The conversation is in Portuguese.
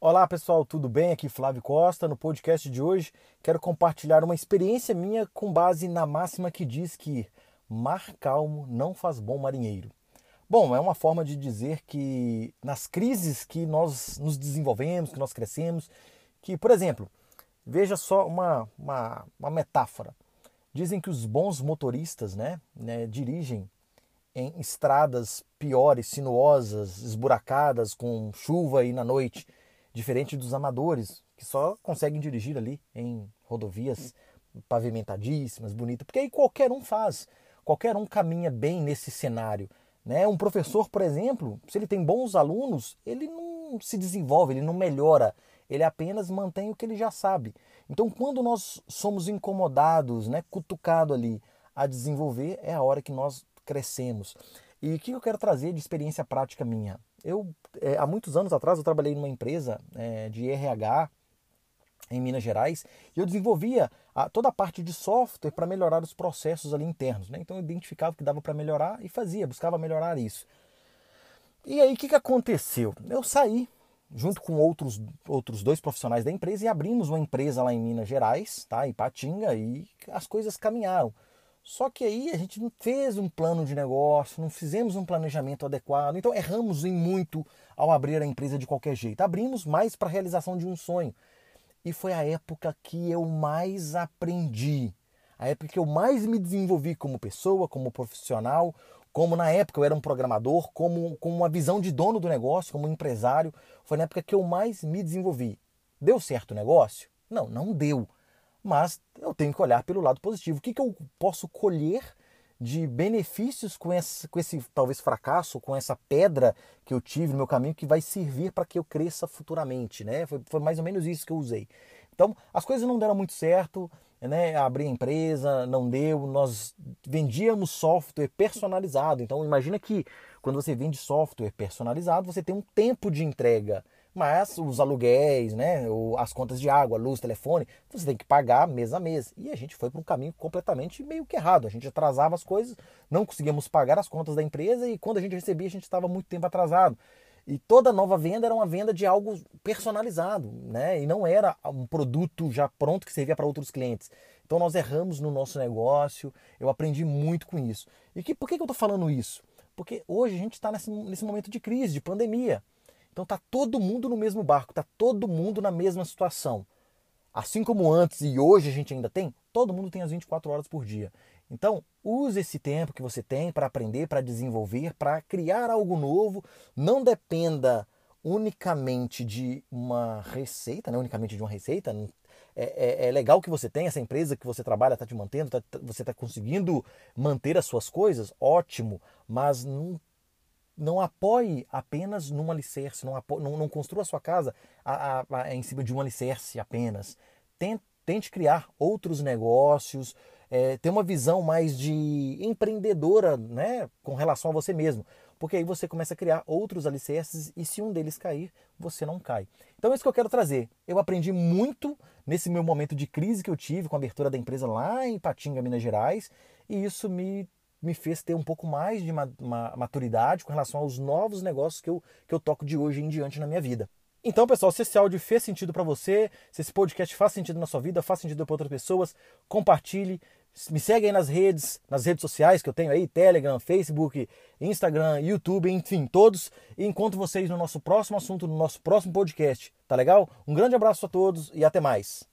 Olá pessoal, tudo bem? Aqui Flávio Costa. No podcast de hoje quero compartilhar uma experiência minha com base na máxima que diz que mar calmo não faz bom marinheiro. Bom, é uma forma de dizer que nas crises que nós nos desenvolvemos, que nós crescemos, que, por exemplo, veja só uma, uma, uma metáfora. Dizem que os bons motoristas né, né, dirigem em estradas piores, sinuosas, esburacadas, com chuva e na noite Diferente dos amadores, que só conseguem dirigir ali em rodovias pavimentadíssimas, bonitas, porque aí qualquer um faz, qualquer um caminha bem nesse cenário. Né? Um professor, por exemplo, se ele tem bons alunos, ele não se desenvolve, ele não melhora, ele apenas mantém o que ele já sabe. Então, quando nós somos incomodados, né, cutucado ali a desenvolver, é a hora que nós crescemos. E o que eu quero trazer de experiência prática minha? Eu, é, há muitos anos atrás, eu trabalhei numa empresa é, de RH em Minas Gerais e eu desenvolvia a, toda a parte de software para melhorar os processos ali internos. Né? Então eu identificava que dava para melhorar e fazia, buscava melhorar isso. E aí o que, que aconteceu? Eu saí junto com outros, outros dois profissionais da empresa e abrimos uma empresa lá em Minas Gerais, tá? em Patinga, e as coisas caminharam. Só que aí a gente não fez um plano de negócio, não fizemos um planejamento adequado, então erramos em muito ao abrir a empresa de qualquer jeito. Abrimos mais para a realização de um sonho. E foi a época que eu mais aprendi, a época que eu mais me desenvolvi como pessoa, como profissional, como na época eu era um programador, como com uma visão de dono do negócio, como empresário. Foi na época que eu mais me desenvolvi. Deu certo o negócio? Não, não deu mas eu tenho que olhar pelo lado positivo. O que, que eu posso colher de benefícios com esse, com esse talvez fracasso, com essa pedra que eu tive no meu caminho que vai servir para que eu cresça futuramente, né? Foi, foi, mais ou menos isso que eu usei. Então, as coisas não deram muito certo, né? Abri a empresa, não deu, nós vendíamos software personalizado. Então, imagina que quando você vende software personalizado, você tem um tempo de entrega mas os aluguéis, né, as contas de água, luz, telefone, você tem que pagar mês a mês. E a gente foi para um caminho completamente meio que errado. A gente atrasava as coisas, não conseguíamos pagar as contas da empresa e quando a gente recebia, a gente estava muito tempo atrasado. E toda nova venda era uma venda de algo personalizado, né? E não era um produto já pronto que servia para outros clientes. Então nós erramos no nosso negócio, eu aprendi muito com isso. E que, por que, que eu estou falando isso? Porque hoje a gente está nesse, nesse momento de crise, de pandemia. Então tá todo mundo no mesmo barco, tá todo mundo na mesma situação. Assim como antes e hoje a gente ainda tem, todo mundo tem as 24 horas por dia. Então, use esse tempo que você tem para aprender, para desenvolver, para criar algo novo. Não dependa unicamente de uma receita, né? unicamente de uma receita. É, é, é legal que você tenha essa empresa que você trabalha, está te mantendo, tá, você está conseguindo manter as suas coisas, ótimo, mas não não apoie apenas num alicerce, não, apoie, não, não construa sua casa a, a, a, em cima de um alicerce apenas. Tente, tente criar outros negócios, é, ter uma visão mais de empreendedora né, com relação a você mesmo. Porque aí você começa a criar outros alicerces e se um deles cair, você não cai. Então é isso que eu quero trazer. Eu aprendi muito nesse meu momento de crise que eu tive com a abertura da empresa lá em Patinga, Minas Gerais, e isso me me fez ter um pouco mais de maturidade com relação aos novos negócios que eu, que eu toco de hoje em diante na minha vida. Então, pessoal, se esse áudio fez sentido para você, se esse podcast faz sentido na sua vida, faz sentido para outras pessoas, compartilhe. Me segue aí nas redes, nas redes sociais que eu tenho aí, Telegram, Facebook, Instagram, YouTube, enfim, todos. E encontro vocês no nosso próximo assunto, no nosso próximo podcast. Tá legal? Um grande abraço a todos e até mais.